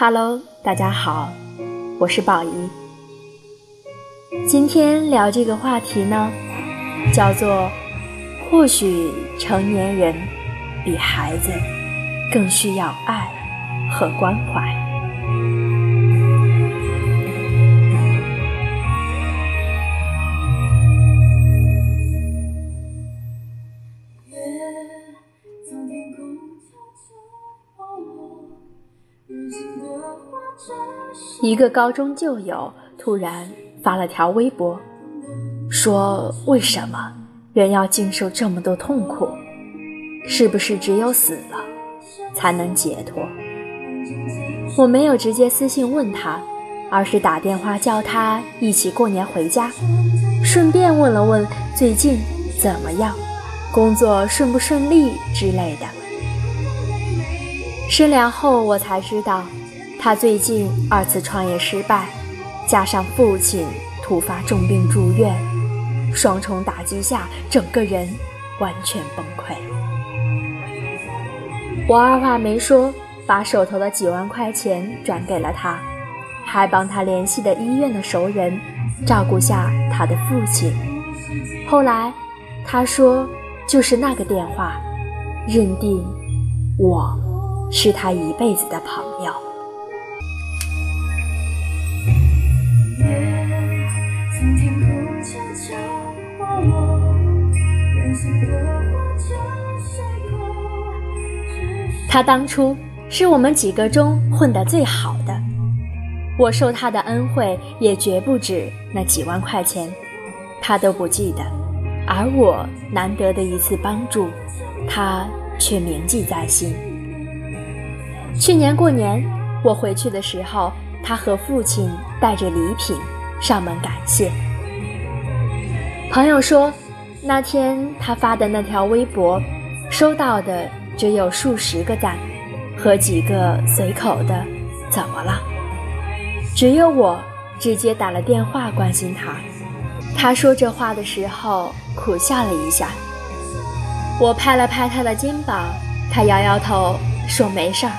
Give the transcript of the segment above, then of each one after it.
Hello，大家好，我是宝仪。今天聊这个话题呢，叫做或许成年人比孩子更需要爱和关怀。一个高中旧友突然发了条微博，说：“为什么人要经受这么多痛苦？是不是只有死了才能解脱？”我没有直接私信问他，而是打电话叫他一起过年回家，顺便问了问最近怎么样，工作顺不顺利之类的。深聊后，我才知道。他最近二次创业失败，加上父亲突发重病住院，双重打击下，整个人完全崩溃。我二话没说，把手头的几万块钱转给了他，还帮他联系的医院的熟人照顾下他的父亲。后来他说，就是那个电话，认定我是他一辈子的朋友。他当初是我们几个中混得最好的，我受他的恩惠也绝不止那几万块钱，他都不记得，而我难得的一次帮助，他却铭记在心。去年过年我回去的时候，他和父亲带着礼品上门感谢。朋友说，那天他发的那条微博，收到的只有数十个赞，和几个随口的“怎么了”。只有我直接打了电话关心他。他说这话的时候苦笑了一下。我拍了拍他的肩膀，他摇摇头说没事儿。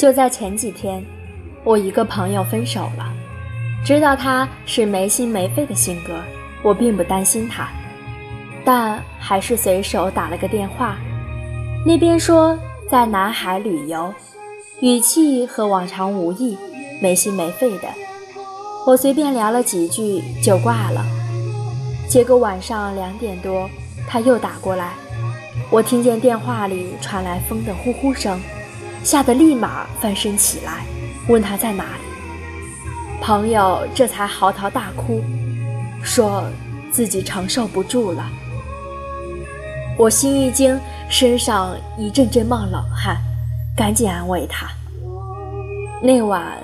就在前几天，我一个朋友分手了，知道他是没心没肺的性格，我并不担心他，但还是随手打了个电话。那边说在南海旅游，语气和往常无异，没心没肺的。我随便聊了几句就挂了。结果晚上两点多，他又打过来，我听见电话里传来风的呼呼声。吓得立马翻身起来，问他在哪里。朋友这才嚎啕大哭，说自己承受不住了。我心一惊，身上一阵阵冒冷汗，赶紧安慰他。那晚，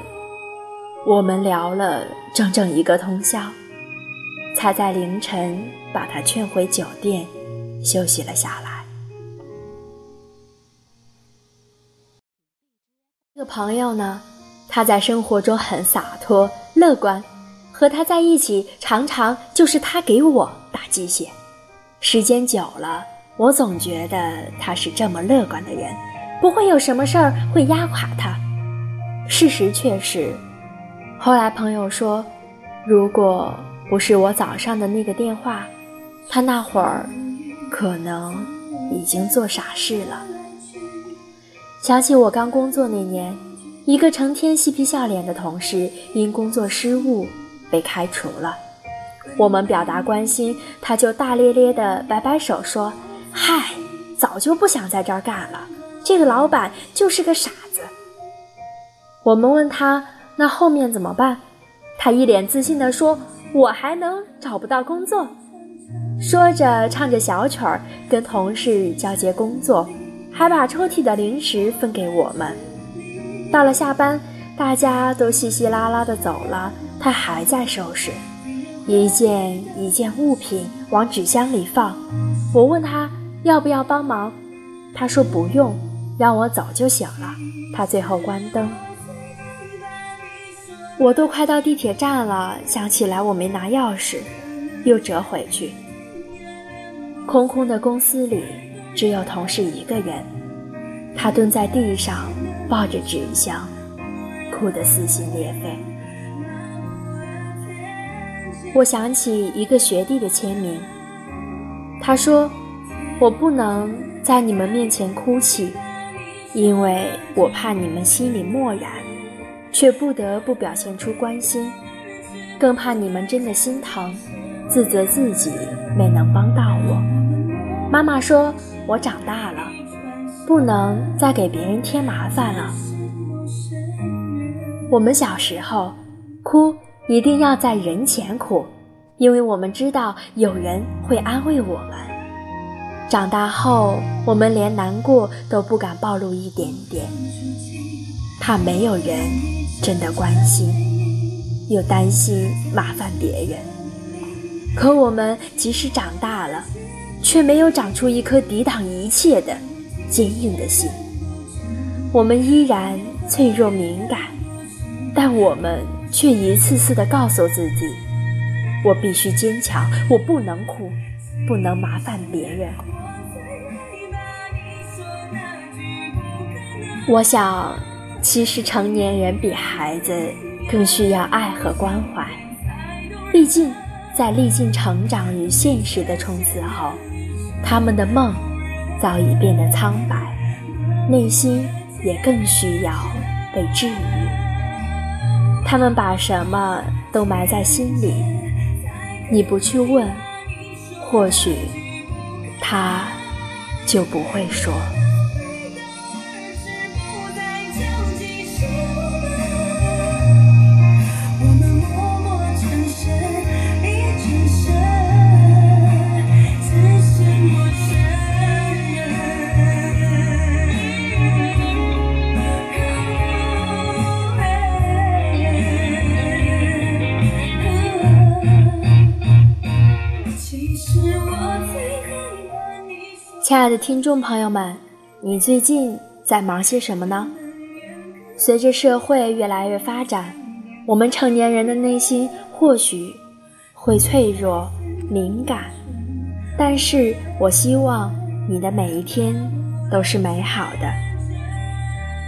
我们聊了整整一个通宵，才在凌晨把他劝回酒店，休息了下来。朋友呢，他在生活中很洒脱乐观，和他在一起常常就是他给我打鸡血。时间久了，我总觉得他是这么乐观的人，不会有什么事儿会压垮他。事实却是，后来朋友说，如果不是我早上的那个电话，他那会儿可能已经做傻事了。想起我刚工作那年，一个成天嬉皮笑脸的同事因工作失误被开除了。我们表达关心，他就大咧咧的摆摆手说：“嗨，早就不想在这儿干了，这个老板就是个傻子。”我们问他那后面怎么办，他一脸自信地说：“我还能找不到工作。”说着唱着小曲儿，跟同事交接工作。还把抽屉的零食分给我们。到了下班，大家都稀稀拉拉的走了，他还在收拾。一件一件物品往纸箱里放。我问他要不要帮忙，他说不用，让我走就行了。他最后关灯。我都快到地铁站了，想起来我没拿钥匙，又折回去。空空的公司里只有同事一个人，他蹲在地上抱着纸箱，哭得撕心裂肺。我想起一个学弟的签名，他说：“我不能在你们面前哭泣，因为我怕你们心里漠然。”却不得不表现出关心，更怕你们真的心疼，自责自己没能帮到我。妈妈说：“我长大了，不能再给别人添麻烦了。”我们小时候哭一定要在人前哭，因为我们知道有人会安慰我们。长大后，我们连难过都不敢暴露一点点，怕没有人。真的关心，又担心麻烦别人。可我们即使长大了，却没有长出一颗抵挡一切的坚硬的心。我们依然脆弱敏感，但我们却一次次地告诉自己：我必须坚强，我不能哭，不能麻烦别人。我想。其实，成年人比孩子更需要爱和关怀。毕竟，在历尽成长与现实的冲刺后，他们的梦早已变得苍白，内心也更需要被治愈。他们把什么都埋在心里，你不去问，或许他就不会说。亲爱的听众朋友们，你最近在忙些什么呢？随着社会越来越发展，我们成年人的内心或许会脆弱、敏感，但是我希望你的每一天都是美好的。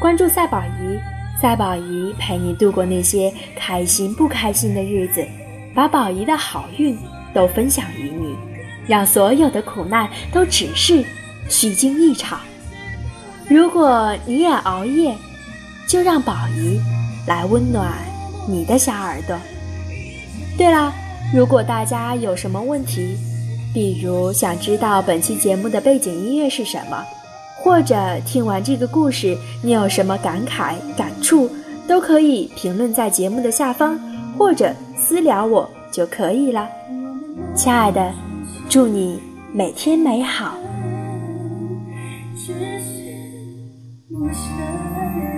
关注赛宝仪，赛宝仪陪你度过那些开心不开心的日子，把宝仪的好运都分享于你。让所有的苦难都只是虚惊一场。如果你也熬夜，就让宝仪来温暖你的小耳朵。对了，如果大家有什么问题，比如想知道本期节目的背景音乐是什么，或者听完这个故事你有什么感慨感触，都可以评论在节目的下方，或者私聊我就可以了。亲爱的。祝你每天美好。只是陌生人。